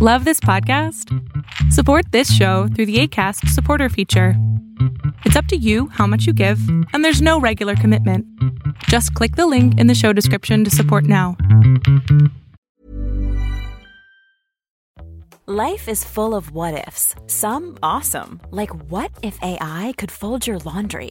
Love this podcast? Support this show through the ACAST supporter feature. It's up to you how much you give, and there's no regular commitment. Just click the link in the show description to support now. Life is full of what ifs, some awesome, like what if AI could fold your laundry?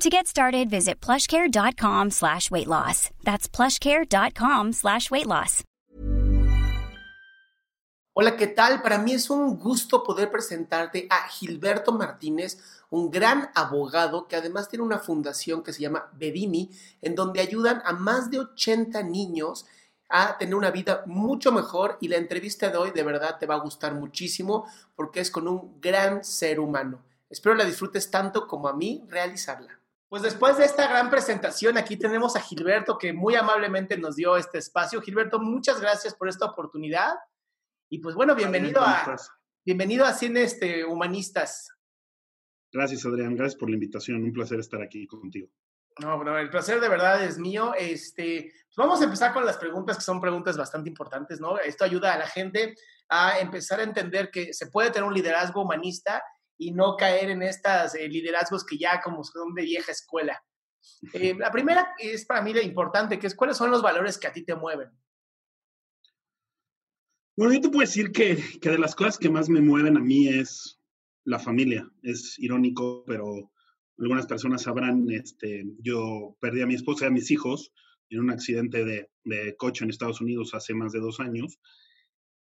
To get started, visit plushcare.com slash weight loss. That's plushcare.com slash weight loss. Hola, ¿qué tal? Para mí es un gusto poder presentarte a Gilberto Martínez, un gran abogado que además tiene una fundación que se llama Bedimi, en donde ayudan a más de 80 niños a tener una vida mucho mejor y la entrevista de hoy de verdad te va a gustar muchísimo porque es con un gran ser humano. Espero la disfrutes tanto como a mí realizarla. Pues después de esta gran presentación, aquí tenemos a Gilberto que muy amablemente nos dio este espacio. Gilberto, muchas gracias por esta oportunidad. Y pues bueno, bienvenido a bienvenido a Cine este, Humanistas. Gracias, Adrián. Gracias por la invitación. Un placer estar aquí contigo. No, bueno, el placer de verdad es mío. Este, pues vamos a empezar con las preguntas que son preguntas bastante importantes, ¿no? Esto ayuda a la gente a empezar a entender que se puede tener un liderazgo humanista y no caer en estos eh, liderazgos que ya como son de vieja escuela. Eh, la primera es para mí la importante, que es cuáles son los valores que a ti te mueven. Bueno, yo te puedo decir que, que de las cosas que más me mueven a mí es la familia. Es irónico, pero algunas personas sabrán, este, yo perdí a mi esposa y a mis hijos en un accidente de, de coche en Estados Unidos hace más de dos años.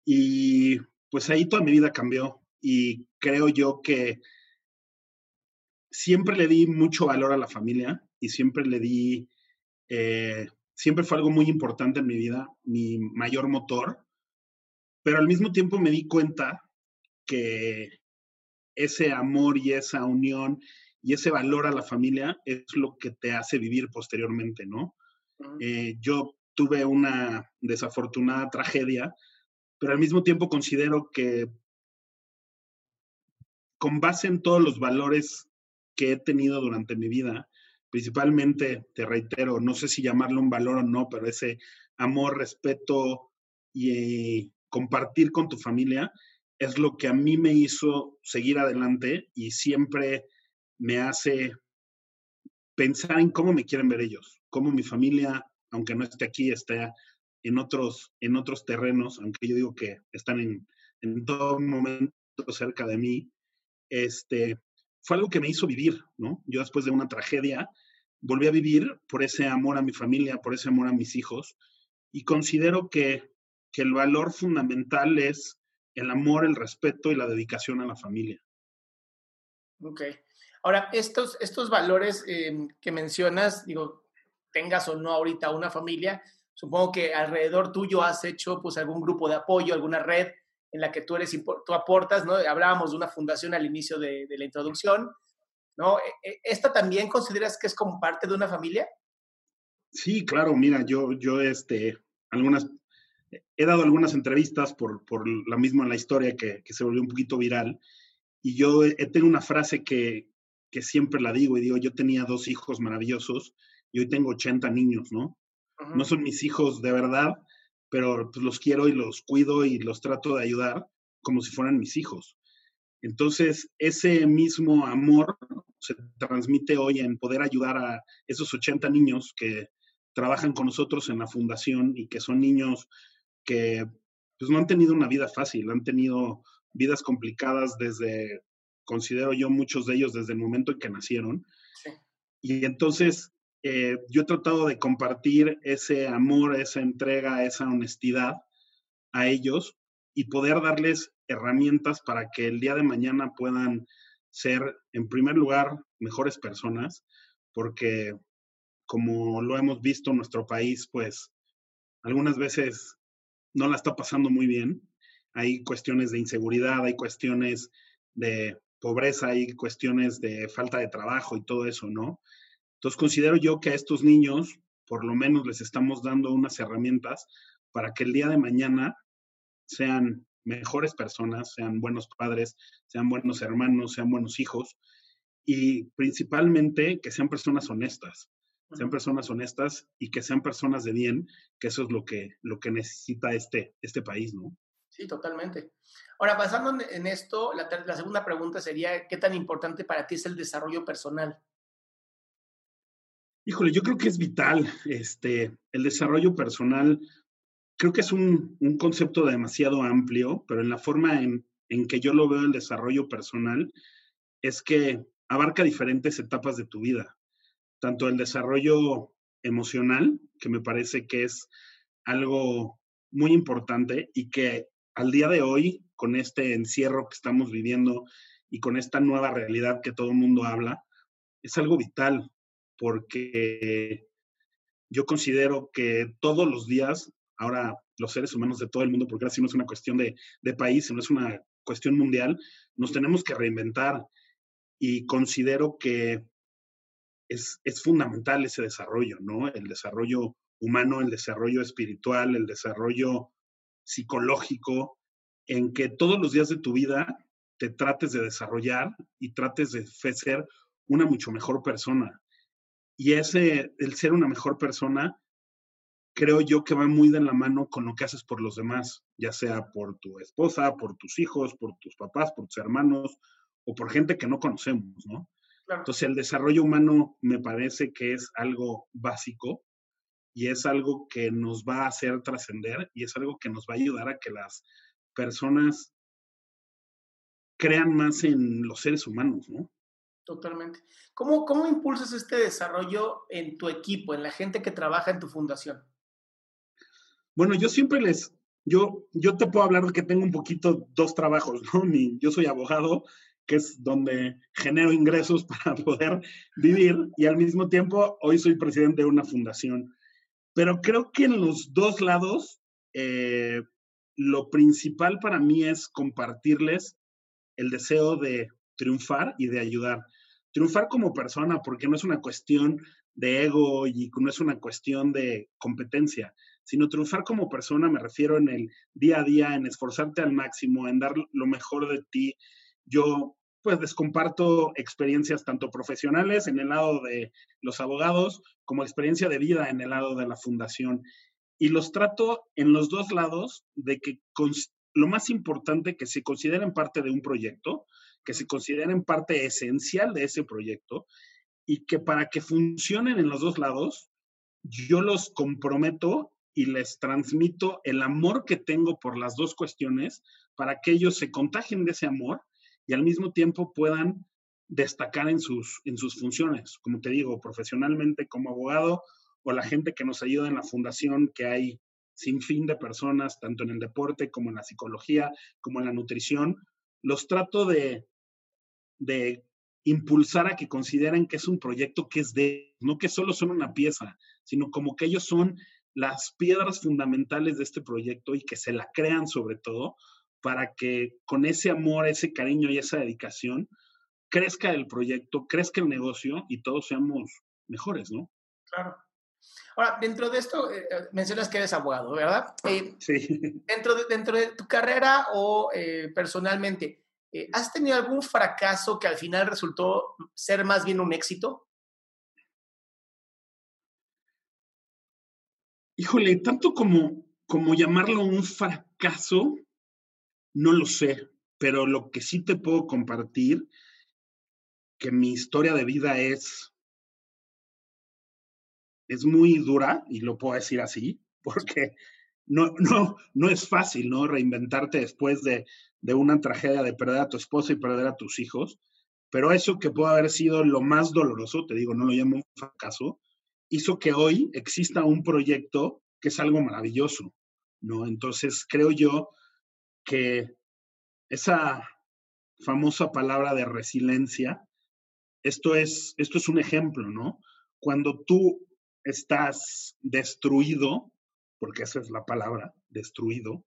Y pues ahí toda mi vida cambió y creo yo que siempre le di mucho valor a la familia y siempre le di, eh, siempre fue algo muy importante en mi vida, mi mayor motor, pero al mismo tiempo me di cuenta que ese amor y esa unión y ese valor a la familia es lo que te hace vivir posteriormente, ¿no? Eh, yo tuve una desafortunada tragedia, pero al mismo tiempo considero que con base en todos los valores que he tenido durante mi vida, principalmente, te reitero, no sé si llamarlo un valor o no, pero ese amor, respeto y compartir con tu familia es lo que a mí me hizo seguir adelante y siempre me hace pensar en cómo me quieren ver ellos, cómo mi familia, aunque no esté aquí, está en otros, en otros terrenos, aunque yo digo que están en, en todo momento cerca de mí, este, fue algo que me hizo vivir, ¿no? Yo después de una tragedia volví a vivir por ese amor a mi familia, por ese amor a mis hijos, y considero que, que el valor fundamental es el amor, el respeto y la dedicación a la familia. Ok. Ahora, estos, estos valores eh, que mencionas, digo, tengas o no ahorita una familia, supongo que alrededor tuyo has hecho pues algún grupo de apoyo, alguna red en la que tú, eres, tú aportas, ¿no? Hablábamos de una fundación al inicio de, la introducción, ¿no? E, e, ¿Esta también consideras que es como parte de una familia? Sí, claro, mira, yo, yo, este, algunas, he dado algunas entrevistas por, por la misma la historia que, que, se volvió un poquito viral, y yo tengo una frase que, que siempre la digo, y digo, yo tenía dos hijos maravillosos, y hoy tengo 80 niños, ¿no? No son mis hijos de verdad, pero pues, los quiero y los cuido y los trato de ayudar como si fueran mis hijos. Entonces, ese mismo amor se transmite hoy en poder ayudar a esos 80 niños que trabajan con nosotros en la fundación y que son niños que pues, no han tenido una vida fácil, han tenido vidas complicadas desde, considero yo, muchos de ellos desde el momento en que nacieron. Y entonces, eh, yo he tratado de compartir ese amor, esa entrega, esa honestidad a ellos y poder darles herramientas para que el día de mañana puedan ser, en primer lugar, mejores personas, porque como lo hemos visto en nuestro país, pues algunas veces no la está pasando muy bien. Hay cuestiones de inseguridad, hay cuestiones de pobreza, hay cuestiones de falta de trabajo y todo eso, ¿no? Entonces considero yo que a estos niños, por lo menos les estamos dando unas herramientas para que el día de mañana sean mejores personas, sean buenos padres, sean buenos hermanos, sean buenos hijos y principalmente que sean personas honestas, sean personas honestas y que sean personas de bien, que eso es lo que, lo que necesita este, este país, ¿no? Sí, totalmente. Ahora, basando en esto, la, la segunda pregunta sería, ¿qué tan importante para ti es el desarrollo personal? Híjole, yo creo que es vital. Este, el desarrollo personal, creo que es un, un concepto demasiado amplio, pero en la forma en, en, que yo lo veo el desarrollo personal, es que abarca diferentes etapas de tu vida. Tanto el desarrollo emocional, que me parece que es algo muy importante y que al día de hoy, con este encierro que estamos viviendo y con esta nueva realidad que todo el mundo habla, es algo vital, porque yo considero que todos los días, ahora los seres humanos de todo el mundo, porque ahora sí no es una cuestión de, de país, sino es una cuestión mundial, nos tenemos que reinventar y considero que es, es fundamental ese desarrollo, ¿no? El desarrollo humano, el desarrollo espiritual, el desarrollo psicológico, en que todos los días de tu vida te trates de desarrollar y trates de ser una mucho mejor persona. Y ese, el ser una mejor persona, creo yo que va muy de la mano con lo que haces por los demás, ya sea por tu esposa, por tus hijos, por tus papás, por tus hermanos o por gente que no conocemos, ¿no? Entonces el desarrollo humano me parece que es algo básico y es algo que nos va a hacer trascender y es algo que nos va a ayudar a que las personas crean más en los seres humanos, ¿no? Totalmente. ¿Cómo, ¿Cómo impulsas este desarrollo en tu equipo, en la gente que trabaja en tu fundación? Bueno, yo siempre les, yo, yo te puedo hablar de que tengo un poquito dos trabajos, ¿no? yo soy abogado, que es donde genero ingresos para poder vivir, y al mismo tiempo hoy soy presidente de una fundación. Pero creo que en los dos lados, eh, lo principal para mí es compartirles el deseo de triunfar y de ayudar. Triunfar como persona, porque no es una cuestión de ego y no es una cuestión de competencia, sino triunfar como persona, me refiero en el día a día, en esforzarte al máximo, en dar lo mejor de ti. Yo pues les comparto experiencias tanto profesionales en el lado de los abogados como experiencia de vida en el lado de la fundación. Y los trato en los dos lados de que lo más importante que se consideren parte de un proyecto, que se consideren parte esencial de ese proyecto y que para que funcionen en los dos lados, yo los comprometo y les transmito el amor que tengo por las dos cuestiones para que ellos se contagien de ese amor y al mismo tiempo puedan destacar en sus, en sus funciones, como te digo, profesionalmente como abogado o la gente que nos ayuda en la fundación, que hay sin fin de personas, tanto en el deporte como en la psicología, como en la nutrición, los trato de, de impulsar a que consideren que es un proyecto que es de, no que solo son una pieza, sino como que ellos son las piedras fundamentales de este proyecto y que se la crean sobre todo, para que con ese amor, ese cariño y esa dedicación crezca el proyecto, crezca el negocio y todos seamos mejores, ¿no? Claro. Ahora, dentro de esto, eh, eh, mencionas que eres abogado, ¿verdad? Eh, sí. Dentro de, dentro de tu carrera o personalmente, ¿has tenido algún fracaso que al final resultó ser más bien un éxito? Híjole, tanto como, como llamarlo un fracaso, no lo sé, pero lo que sí te puedo compartir, que mi historia de vida es, es muy dura, y lo puedo decir así, porque no, no, no es fácil, ¿no? Reinventarte después de, de una tragedia de perder a tu esposa y perder a tus hijos. Pero eso que puede haber sido lo más doloroso, te digo, no lo llamo un fracaso, hizo que hoy exista un proyecto que es algo maravilloso, ¿no? Entonces, creo yo que esa famosa palabra de resiliencia, esto es, esto es un ejemplo, ¿no? Cuando tú estás destruido, porque esa es la palabra, destruido,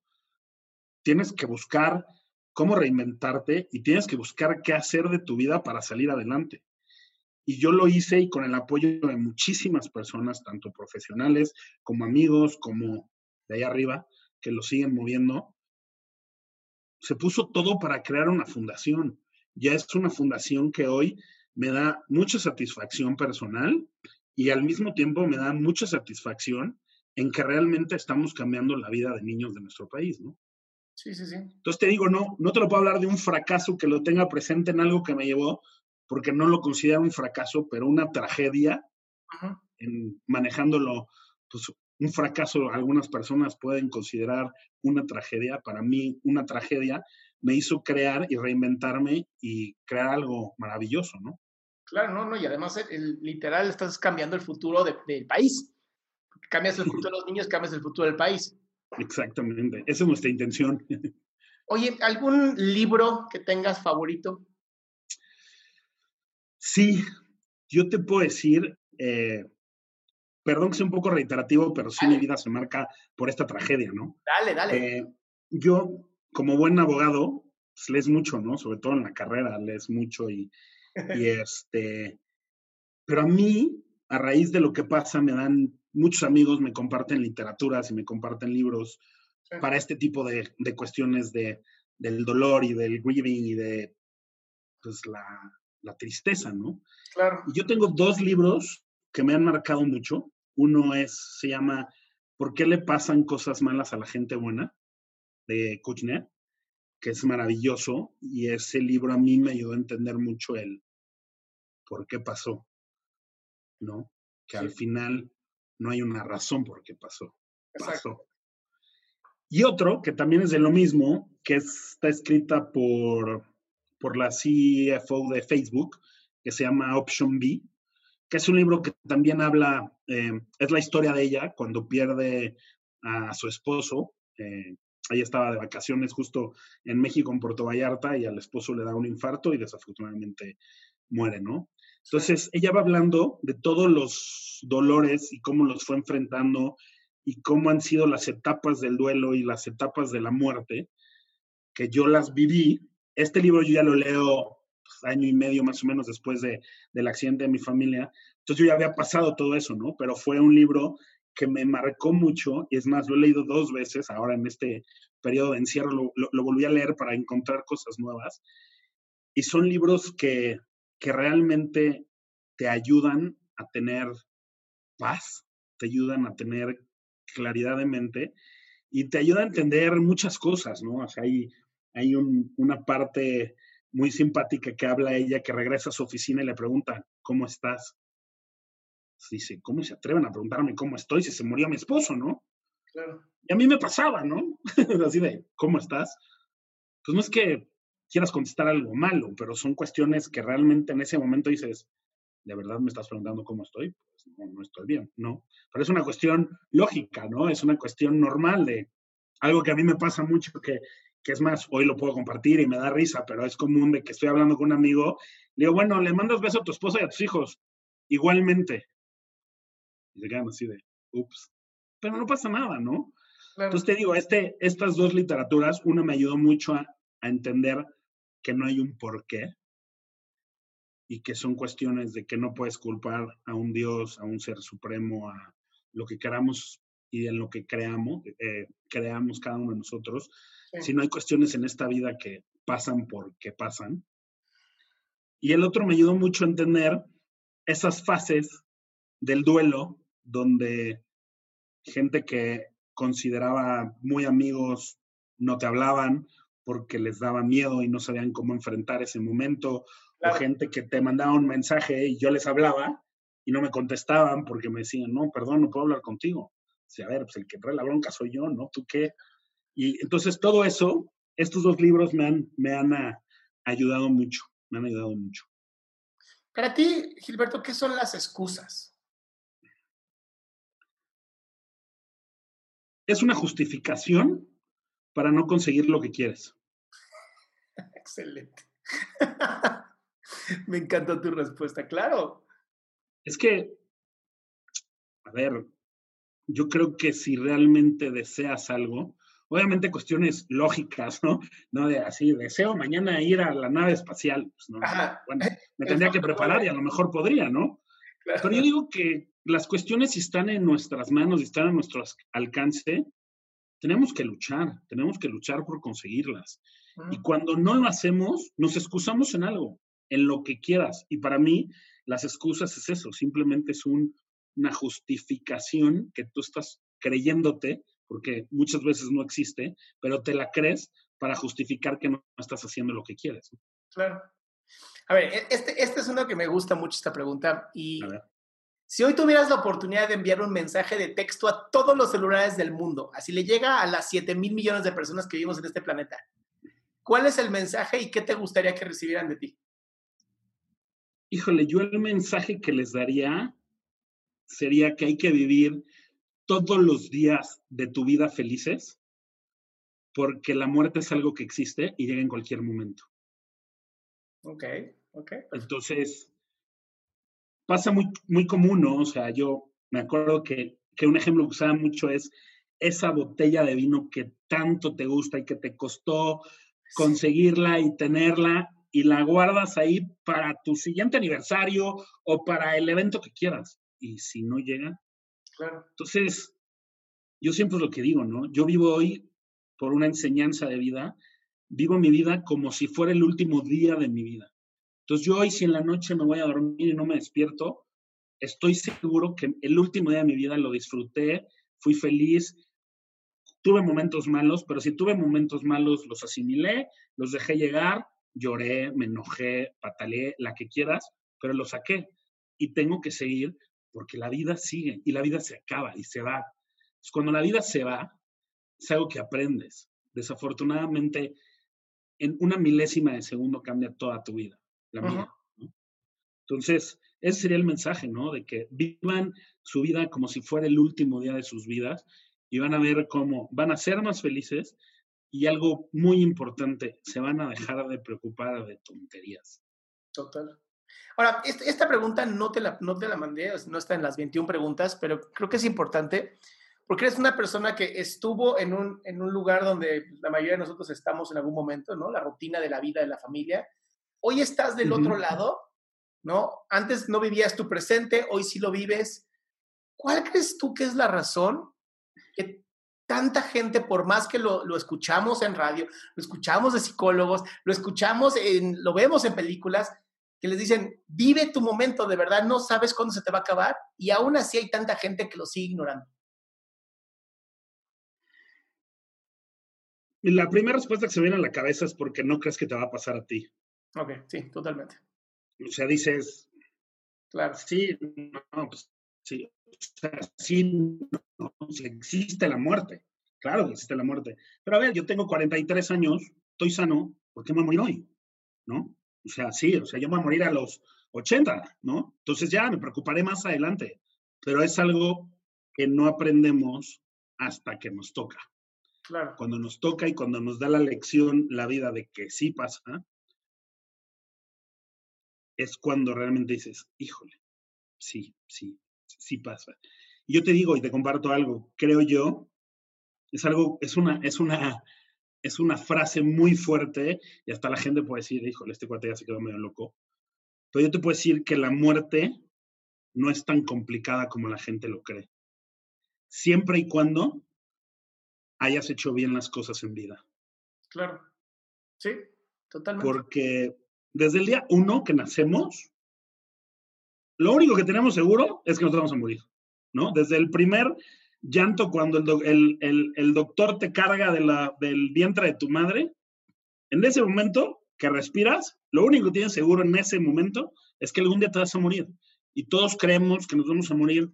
tienes que buscar cómo reinventarte y tienes que buscar qué hacer de tu vida para salir adelante. Y yo lo hice y con el apoyo de muchísimas personas, tanto profesionales como amigos, como de ahí arriba, que lo siguen moviendo, se puso todo para crear una fundación. Ya es una fundación que hoy me da mucha satisfacción personal y al mismo tiempo me da mucha satisfacción en que realmente estamos cambiando la vida de niños de nuestro país, ¿no? Sí, sí, sí. Entonces te digo, no, no te lo puedo hablar de un fracaso que lo tenga presente en algo que me llevó, porque no lo considero un fracaso, pero una tragedia, en manejándolo, pues un fracaso algunas personas pueden considerar una tragedia, para mí una tragedia me hizo crear y reinventarme y crear algo maravilloso, ¿no? Claro, no, no, y además el, literal estás cambiando el futuro del país. Cambias el futuro de los niños, cambias el futuro del país. Exactamente, esa es nuestra intención. Oye, ¿algún libro que tengas favorito? Sí, yo te puedo decir, eh, perdón que sea un poco reiterativo, pero sí mi vida se marca por esta tragedia, ¿no? Dale, dale. Eh, yo, como buen abogado, pues, lees mucho, ¿no? Sobre todo en la carrera, lees mucho y, y este, pero a mí, a raíz de lo que pasa, me dan, muchos amigos me comparten literaturas y me comparten libros para este tipo de, de cuestiones de, del dolor y del grieving y de, pues, la, la tristeza, ¿no? Claro. Y yo tengo dos libros que me han marcado mucho. Uno es, se llama ¿Por qué le pasan cosas malas a la gente buena? de Kuchner, que es maravilloso. Y ese libro a mí me ayudó a entender mucho el por qué pasó, ¿no? Que al final no hay una razón por qué pasó. Pasó. Y otro que también es de lo mismo, que está escrita por por la CFO de Facebook, que se llama Option B, que es un libro que también habla, eh, es la historia de ella cuando pierde a su esposo. Eh, ella estaba de vacaciones justo en México, en Puerto Vallarta, y al esposo le da un infarto y desafortunadamente muere, ¿no? Entonces, ella va hablando de todos los dolores y cómo los fue enfrentando y cómo han sido las etapas del duelo y las etapas de la muerte, que yo las viví este libro yo ya lo leo pues, año y medio más o menos después de, del accidente de mi familia. Entonces yo ya había pasado todo eso, ¿no? Pero fue un libro que me marcó mucho y es más, lo he leído dos veces ahora en este periodo de encierro, lo, lo, volví a leer para encontrar cosas nuevas. Y son libros que, que realmente te ayudan a tener paz, te ayudan a tener claridad de mente y te ayudan a entender muchas cosas, ¿no? O sea, hay hay una parte muy simpática que habla ella que regresa a su oficina y le pregunta, ¿cómo estás? Dice, ¿cómo se atreven a preguntarme cómo estoy si se murió mi esposo, no? Claro. Y a mí me pasaba, ¿no? Así de, ¿cómo estás? Pues no es que quieras contestar algo malo, pero son cuestiones que realmente en ese momento dices, ¿de verdad me estás preguntando cómo estoy? Pues no, no estoy bien, ¿no? Pero es una cuestión lógica, ¿no? Es una cuestión normal de algo que a mí me pasa mucho, que que es más, hoy lo puedo compartir y me da risa, pero es común de que estoy hablando con un amigo, le digo, bueno, le mandas beso a tu esposa y a tus hijos, igualmente. Y se quedan así de, ups, pero no pasa nada, ¿no? Entonces te digo, este, estas dos literaturas, una me ayudó mucho a, a entender que no hay un porqué y que son cuestiones de que no puedes culpar a un Dios, a un ser supremo, a lo que queramos y en lo que creamos, eh, creamos cada uno de nosotros, si no hay cuestiones en esta vida que pasan porque pasan. Y el otro me ayudó mucho a entender esas fases del duelo donde gente que consideraba muy amigos no te hablaban porque les daba miedo y no sabían cómo enfrentar ese momento, o gente que te mandaba un mensaje y yo les hablaba y no me contestaban porque me decían, no, perdón, no puedo hablar contigo. Dice, a ver, pues el que trae la bronca soy yo, ¿no? ¿Tú qué? Y entonces todo eso, estos dos libros me han, me han ah, ayudado mucho, me han ayudado mucho. Para ti, Gilberto, ¿qué son las excusas? Es una justificación para no conseguir lo que quieres. Excelente. Me encantó tu respuesta, claro. Es que, a ver, yo creo que si realmente deseas algo, obviamente cuestiones lógicas, ¿no? No de así, deseo mañana ir a la nave espacial. Pues no, bueno, me tendría que preparar y a lo mejor podría, ¿no? Pero yo digo que las cuestiones si están en nuestras manos y están a nuestro alcance, tenemos que luchar, tenemos que luchar por conseguirlas. Y cuando no lo hacemos, nos excusamos en algo, en lo que quieras. Y para mí, las excusas es eso, simplemente es una justificación que tú estás creyéndote, porque muchas veces no existe, pero te la crees para justificar que no estás haciendo lo que quieres. Claro. A ver, e-, este, este es uno que me gusta mucho esta pregunta y si hoy tuvieras la oportunidad de enviar un mensaje de texto a todos los celulares del mundo, así le llega a las 7 mil millones de personas que vivimos en este planeta, ¿cuál es el mensaje y qué te gustaría que recibieran de ti? Híjole, yo el mensaje que les daría sería que hay que vivir todos los días de tu vida felices, porque la muerte es algo que existe y llega en cualquier momento. Ok, ok. Entonces, pasa muy, muy común, ¿no? O sea, yo me acuerdo que, que un ejemplo que usaba mucho es esa botella de vino que tanto te gusta y que te costó conseguirla y tenerla y la guardas ahí para tu siguiente aniversario o para el evento que quieras. Y si no llega, claro. Entonces, yo siempre es lo que digo, ¿no? Yo vivo hoy por una enseñanza de vida, vivo mi vida como si fuera el último día de mi vida. Entonces yo hoy si en la noche me voy a dormir y no me despierto, estoy seguro que el último día de mi vida lo disfruté, fui feliz, tuve momentos malos, pero si tuve momentos malos los asimilé, los dejé llegar, lloré, me enojé, pataleé, la que quieras, pero los saqué. Y tengo que seguir porque la vida sigue y la vida se acaba y se va. cuando la vida se va, es algo que aprendes. Desafortunadamente, en una milésima de segundo cambia toda tu vida la mía. Entonces, ese sería el mensaje, ¿no? De que vivan su vida como si fuera el último día de sus vidas y van a ver cómo van a ser más felices y algo muy importante, se van a dejar de preocupar de tonterías. Total. Ahora, esta pregunta no te, la, no te la mandé, no está en las 21 preguntas, pero creo que es importante porque eres una persona que estuvo en un, en un lugar donde la mayoría de nosotros estamos en algún momento, ¿no? La rutina de la vida de la familia Hoy estás del otro lado, ¿no? Antes no vivías tu presente, hoy sí lo vives. ¿Cuál crees tú que es la razón que tanta gente, por más que lo, escuchamos en radio, lo escuchamos de psicólogos, lo escuchamos, en, lo vemos en películas, que les dicen, vive tu momento, de verdad, no sabes cuándo se te va a acabar, y aún así hay tanta gente que lo sigue ignorando. La primera respuesta que se viene a la cabeza es porque no crees que te va a pasar a ti. Ok, sí, totalmente. O sea, dices, claro. Sí, no, pues sí, o sea, sí, no, existe la muerte. Claro que existe la muerte. Pero a ver, yo tengo 43 años, estoy sano, ¿por qué me voy a morir hoy? ¿No? O sea, sí, o sea, yo me voy a morir a los 80, ¿no? Entonces ya me preocuparé más adelante. Pero es algo que no aprendemos hasta que nos toca. Claro. Cuando nos toca y cuando nos da la lección la vida de que sí pasa, es cuando realmente dices, híjole, sí, sí, sí pasa. Y yo te digo y te comparto algo, creo yo, es algo, es una, es una, es una frase muy fuerte y hasta la gente puede decir, híjole, este cuate ya se quedó medio loco. Pero yo te puedo decir que la muerte no es tan complicada como la gente lo cree. Siempre y cuando hayas hecho bien las cosas en vida. Claro. Sí, totalmente. Porque desde el día uno que nacemos, lo único que tenemos seguro es que nos vamos a morir, ¿no? Desde el primer llanto cuando el, el, doctor te carga de del vientre de tu madre, en ese momento que respiras, lo único que tienes seguro en ese momento es que algún día te vas a morir. Y todos creemos que nos vamos a morir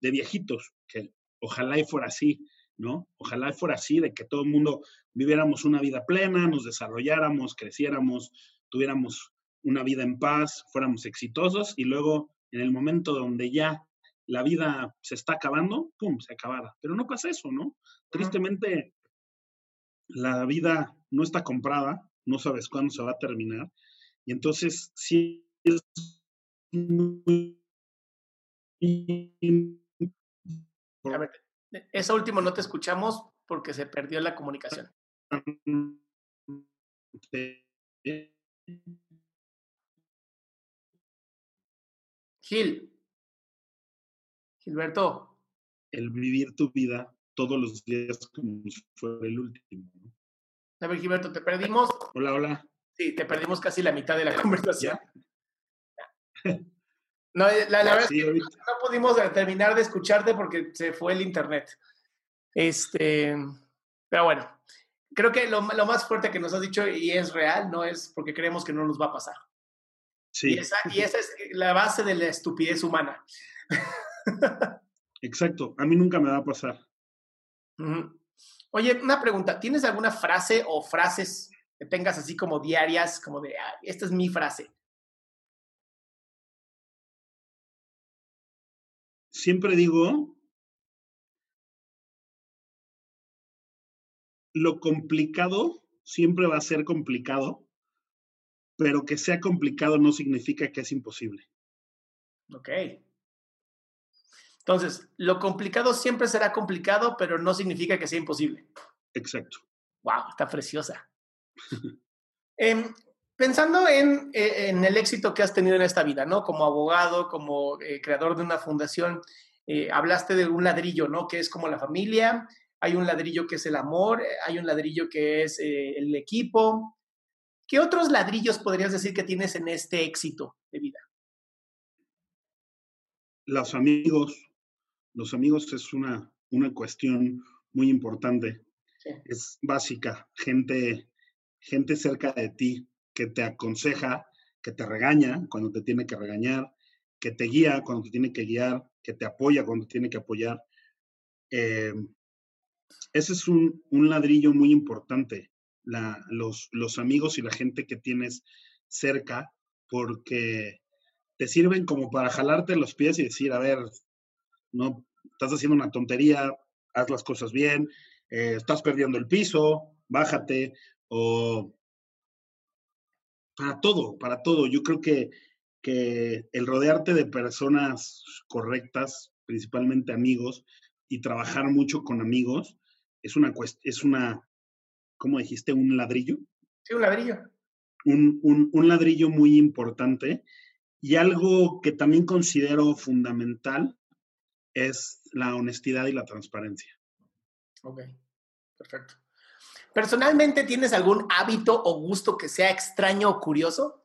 de viejitos, que ojalá y fuera así, ¿no? Ojalá y fuera así, de que todo el mundo viviéramos una vida plena, nos desarrolláramos, creciéramos, tuviéramos una vida en paz, fuéramos exitosos y luego en el momento donde ya la vida se está acabando, pum, se acabara. Pero no pasa eso, ¿no? Tristemente, la vida no está comprada, no sabes cuándo se va a terminar. Y entonces, sí es a ver, eso último no te escuchamos porque se perdió la comunicación. Gil. Gilberto. El vivir tu vida todos los días como si fuera el último. A ver, Gilberto, te perdimos. Hola, hola. Sí, te perdimos casi la mitad de la conversación. No, eh, la, verdad es que no pudimos terminar de escucharte porque se fue el internet. Este, pero bueno, creo que lo, lo, más fuerte que nos has dicho y es real, no es porque creemos que no nos va a pasar. Sí. Y esa, y esa es la base de la estupidez humana. Exacto, a mí nunca me va a pasar. Oye, una pregunta, ¿tienes alguna frase o frases que tengas así como diarias, como de, ah, esta es mi frase? Siempre digo, lo complicado siempre va a ser complicado, pero que sea complicado no significa que es imposible. Ok. Entonces, lo complicado siempre será complicado, pero no significa que sea imposible. Exacto. Wow, está preciosa. Em, pensando en, eh, en, el éxito que has tenido en esta vida, ¿no? Como abogado, como eh, creador de una fundación, eh, hablaste de un ladrillo, ¿no? Que es como la familia, hay un ladrillo que es el amor, hay un ladrillo que es el equipo. ¿Qué otros ladrillos podrías decir que tienes en este éxito de vida? Los amigos, los amigos es una, una cuestión muy importante. Es básica. Gente, gente cerca de ti que te aconseja, que te regaña cuando te tiene que regañar, que te guía cuando te tiene que guiar, que te apoya cuando te tiene que apoyar. Eh, ese es un, un, ladrillo muy importante, la, los, los amigos y la gente que tienes cerca, porque te sirven como para jalarte los pies y decir, a ver, no estás haciendo una tontería, haz las cosas bien, eh, estás perdiendo el piso, bájate, o para todo, para todo. Yo creo que, que el rodearte de personas correctas, principalmente amigos, y trabajar mucho con amigos, es una, es una ¿cómo dijiste? ¿Un ladrillo? Sí, un ladrillo. Un, un, un ladrillo muy importante y algo que también considero fundamental es la honestidad y la transparencia. Ok, perfecto. ¿Personalmente tienes algún hábito o gusto que sea extraño o curioso?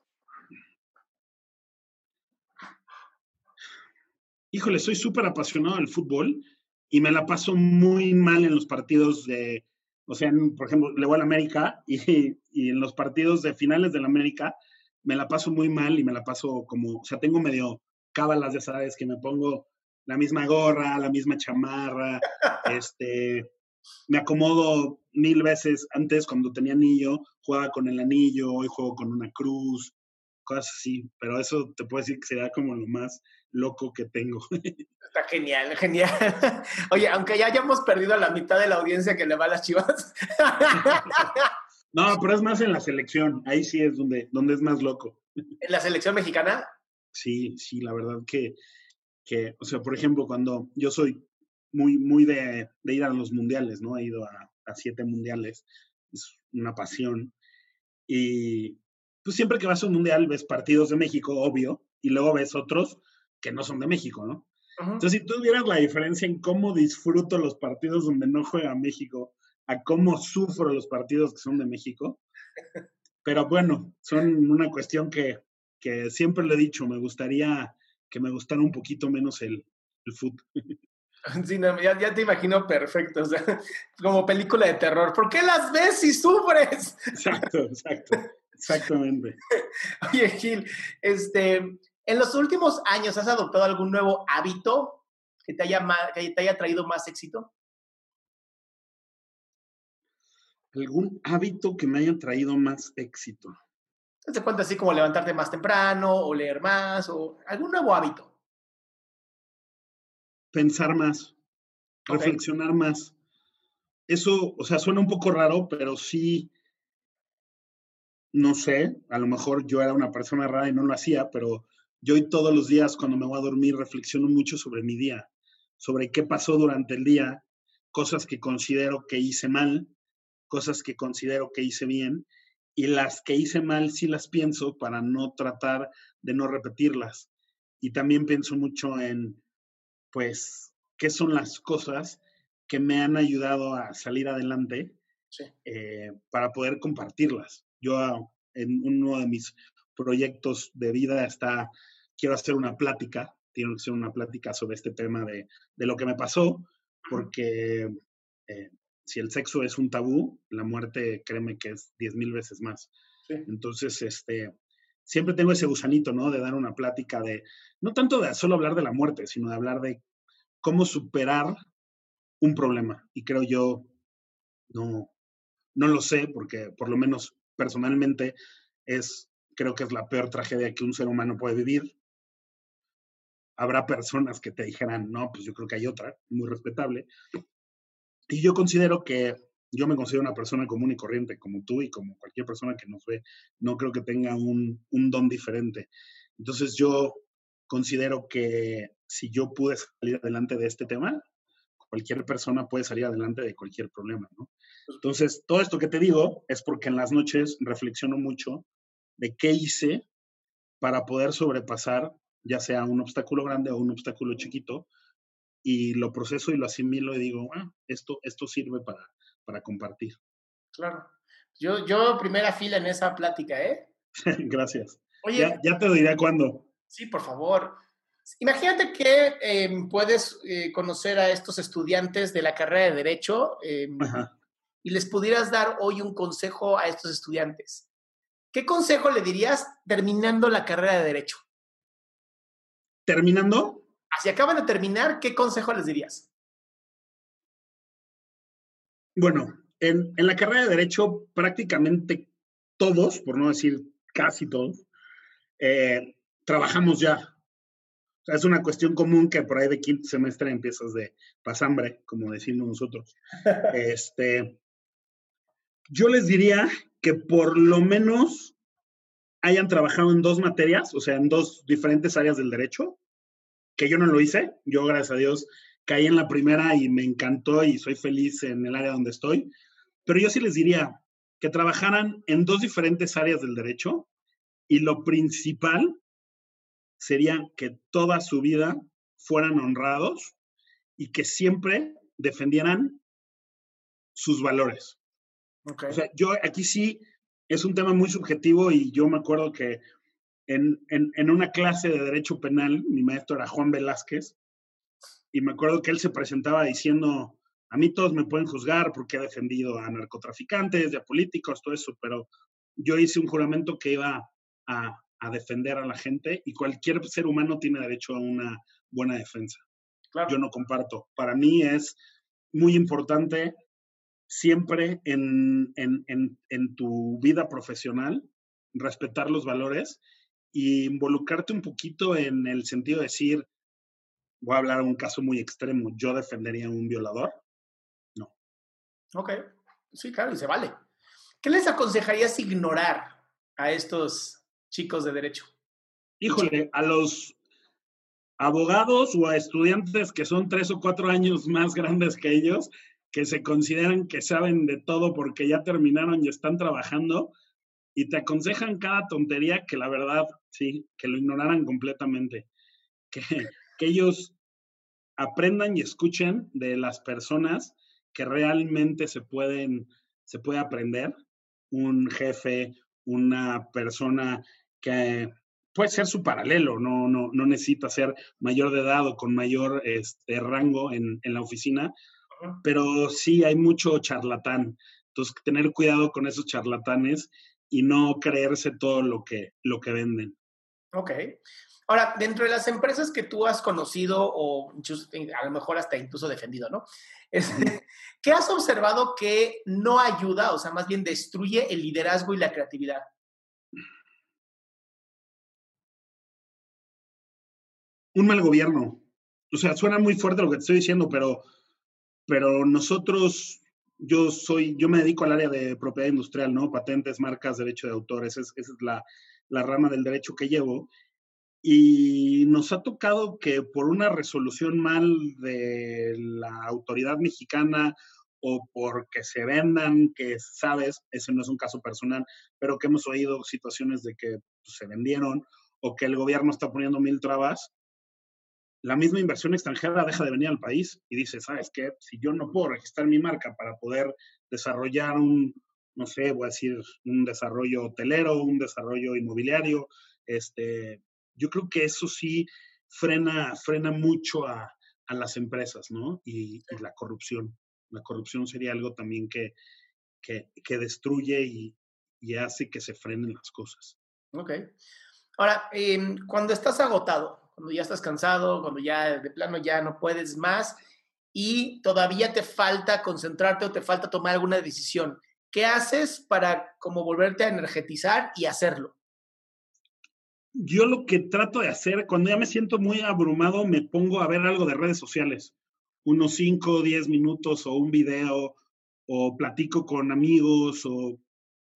Híjole, soy súper apasionado del fútbol y me la paso muy mal en los partidos de, o sea, por ejemplo, le voy a la América y, y en los partidos de finales de la América me la paso muy mal y me la paso como, o sea, tengo medio cábalas, ya sabes, que me pongo la misma gorra, la misma chamarra, este, me acomodo mil veces. Antes, cuando tenía anillo, jugaba con el anillo, hoy juego con una cruz, cosas así, pero eso te puedo decir que será como lo más loco que tengo. Está genial, genial. Oye, aunque ya hayamos perdido a la mitad de la audiencia que le va a las chivas. No, pero es más en la selección, ahí sí es donde, donde es más loco. ¿En la selección mexicana? Sí, sí, la verdad que que, o sea, por ejemplo, cuando yo soy muy, muy de, de ir a los mundiales, ¿no? He ido a, a, siete mundiales, es una pasión. Y pues siempre que vas a un mundial ves partidos de México, obvio, y luego ves otros que no son de México, ¿no? Entonces, si tú vieras la diferencia en cómo disfruto los partidos donde no juega México, a cómo sufro los partidos que son de México, pero bueno, son una cuestión que, que siempre le he dicho, me gustaría que me gustara un poquito menos el, el fútbol. Sí, no, ya, ya, te imagino perfecto, o sea, como película de terror. ¿Por qué las ves si sufres? Exacto, exacto, exactamente. Oye, Gil, este, en los últimos años, ¿has adoptado algún nuevo hábito que te haya, que te haya traído más éxito? ¿Algún hábito que me haya traído más éxito? ¿Te cuenta así como levantarte más temprano o leer más o algún nuevo hábito? pensar más, reflexionar más. Eso, o sea, suena un poco raro, pero sí, no sé, a lo mejor yo era una persona rara y no lo hacía, pero yo hoy todos los días cuando me voy a dormir reflexiono mucho sobre mi día, sobre qué pasó durante el día, cosas que considero que hice mal, cosas que considero que hice bien, y las que hice mal sí las pienso para no tratar de no repetirlas. Y también pienso mucho en, pues, qué son las cosas que me han ayudado a salir adelante eh, para poder compartirlas. Yo en uno de mis proyectos de vida está, quiero hacer una plática, tiene que ser una plática sobre este tema de, de lo que me pasó, porque eh, si el sexo es un tabú, la muerte, créeme que es diez mil veces más. Entonces, este, siempre tengo ese gusanito, ¿no? De dar una plática de, no tanto de solo hablar de la muerte, sino de hablar de cómo superar un problema. Y creo yo, no, no lo sé, porque por lo menos personalmente es, creo que es la peor tragedia que un ser humano puede vivir. Habrá personas que te dijeran, no, pues yo creo que hay otra, muy respetable. Y yo considero que yo me considero una persona común y corriente, como tú y como cualquier persona que nos ve. No creo que tenga un, un don diferente. Entonces yo considero que si yo pude salir adelante de este tema, cualquier persona puede salir adelante de cualquier problema, ¿no? Entonces, todo esto que te digo es porque en las noches reflexiono mucho de qué hice para poder sobrepasar ya sea un obstáculo grande o un obstáculo chiquito, y lo proceso y lo asimilo y digo, ah, esto, esto sirve para, para compartir. Claro. Yo, yo primera fila en esa plática, ¿eh? Gracias. Oye, ya, ya, te diré cuándo. Sí, por favor. Imagínate que em, puedes eh, conocer a estos estudiantes de la carrera de Derecho em, y les pudieras dar hoy un consejo a estos estudiantes. ¿Qué consejo le dirías terminando la carrera de Derecho? ¿Terminando? Si acaban de terminar, ¿qué consejo les dirías? Bueno, en, en la carrera de Derecho prácticamente todos, por no decir casi todos, eh, trabajamos ya es una cuestión común que por ahí de quinto semestre empiezas de pasambre, como decimos nosotros. este, yo les diría que por lo menos hayan trabajado en dos materias, o sea, en dos diferentes áreas del derecho, que yo no lo hice. Yo, gracias a Dios, caí en la primera y me encantó y soy feliz en el área donde estoy. Pero yo sí les diría que trabajaran en dos diferentes áreas del derecho y lo principal sería que toda su vida fueran honrados y que siempre defendieran sus valores. O sea, yo aquí sí es un tema muy subjetivo y yo me acuerdo que en, en, una clase de derecho penal, mi maestro era Juan Velázquez, y me acuerdo que él se presentaba diciendo, a mí todos me pueden juzgar porque he defendido a narcotraficantes, a políticos, todo eso, pero yo hice un juramento que iba a a defender a la gente y cualquier ser humano tiene derecho a una buena defensa. Yo no comparto. Para mí es muy importante siempre en, en, tu vida profesional respetar los valores y involucrarte un poquito en el sentido de decir, voy a hablar de un caso muy extremo, yo defendería a un violador. No. Ok, sí, claro, y se vale. ¿Qué les aconsejarías ignorar a estos chicos de derecho? Híjole, a los abogados o a estudiantes que son tres o cuatro años más grandes que ellos, que se consideran que saben de todo porque ya terminaron y están trabajando y te aconsejan cada tontería que la verdad, sí, que lo ignoraran completamente. Que, que ellos aprendan y escuchen de las personas que realmente se pueden, se puede aprender. Un jefe, una persona que puede ser su paralelo, no, no, no necesita ser mayor de edad o con mayor este, rango en, en la oficina, pero sí hay mucho charlatán. Entonces, tener cuidado con esos charlatanes y no creerse todo lo que, lo que venden. Ok. Ahora, dentro de las empresas que tú has conocido o a lo mejor hasta incluso defendido, ¿no? ¿Qué has observado que no ayuda, o sea, más bien destruye el liderazgo y la creatividad? Un mal gobierno. o sea, suena muy fuerte lo que te estoy diciendo, pero, pero nosotros, yo soy, yo me dedico al área de propiedad industrial, ¿no? Patentes, marcas, derecho de autor, esa es, la, la rama del derecho que llevo. Y nos ha tocado que por una resolución mal de la autoridad mexicana o porque se vendan, que sabes, ese no es un caso personal, pero que hemos oído situaciones de que se vendieron o que el gobierno está poniendo mil trabas, la misma inversión extranjera deja de venir al país y dice, ¿sabes qué? Si yo no puedo registrar mi marca para poder desarrollar un, no sé, voy a decir, un desarrollo hotelero, un desarrollo inmobiliario, este, yo creo que eso sí frena, frena mucho a, a las empresas, ¿no? Y, la corrupción. La corrupción sería algo también que, que, que destruye y, y, hace que se frenen las cosas. Ok. Ahora, eh, cuando estás agotado, cuando ya estás cansado, cuando ya de plano ya no puedes más y todavía te falta concentrarte o te falta tomar alguna decisión, ¿qué haces para como volverte a energetizar y hacerlo? Yo lo que trato de hacer, cuando ya me siento muy abrumado, me pongo a ver algo de redes sociales, unos 5 o 10 minutos o un video, o platico con amigos, o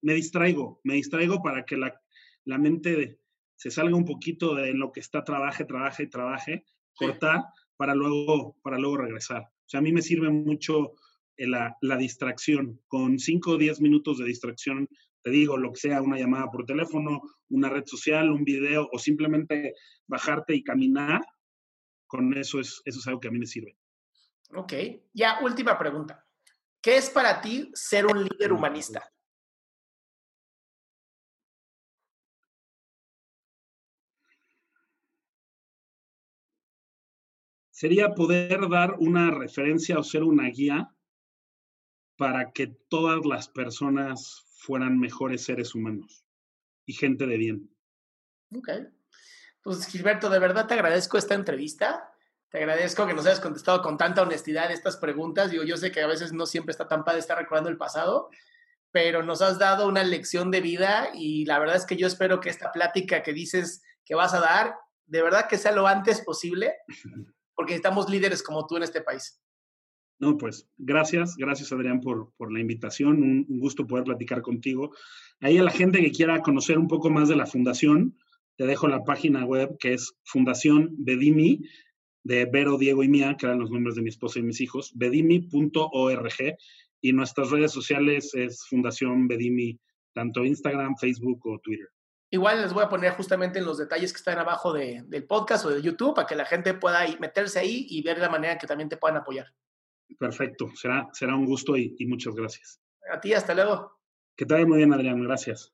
me distraigo, me distraigo para que la, la mente se salga un poquito de lo que está, trabaje, trabaje, trabaje, cortar para luego, para luego regresar. O sea, a mí me sirve mucho eh, la, la distracción. Con 5 o 10 minutos de distracción, te digo, lo que sea, una llamada por teléfono, una red social, un video o simplemente bajarte y caminar, con eso es, eso es algo que a mí me sirve. Ok, ya última pregunta. ¿Qué es para ti ser un líder humanista? Sería poder dar una referencia o ser una guía para que todas las personas fueran mejores seres humanos y gente de bien. Ok. Pues Gilberto, de verdad te agradezco esta entrevista. Te agradezco que nos hayas contestado con tanta honestidad estas preguntas. Digo, yo sé que a veces no siempre está tan padre estar recordando el pasado, pero nos has dado una lección de vida y la verdad es que yo espero que esta plática que dices que vas a dar, de verdad que sea lo antes posible porque necesitamos líderes como tú en este país. No, pues gracias, gracias Adrián por, por la invitación, un, un, gusto poder platicar contigo. Ahí a la gente que quiera conocer un poco más de la fundación, te dejo la página web que es Fundación Bedimi, de Vero, Diego y Mía, que eran los nombres de mi esposa y mis hijos, bedimi.org, y nuestras redes sociales es Fundación Bedimi, tanto Instagram, Facebook o Twitter. Igual les voy a poner justamente en los detalles que están abajo de, del podcast o de YouTube para que la gente pueda meterse ahí y ver la manera que también te puedan apoyar. Perfecto, será, será un gusto y, y muchas gracias. A ti, hasta luego. Que te vaya muy bien, Adrián, gracias.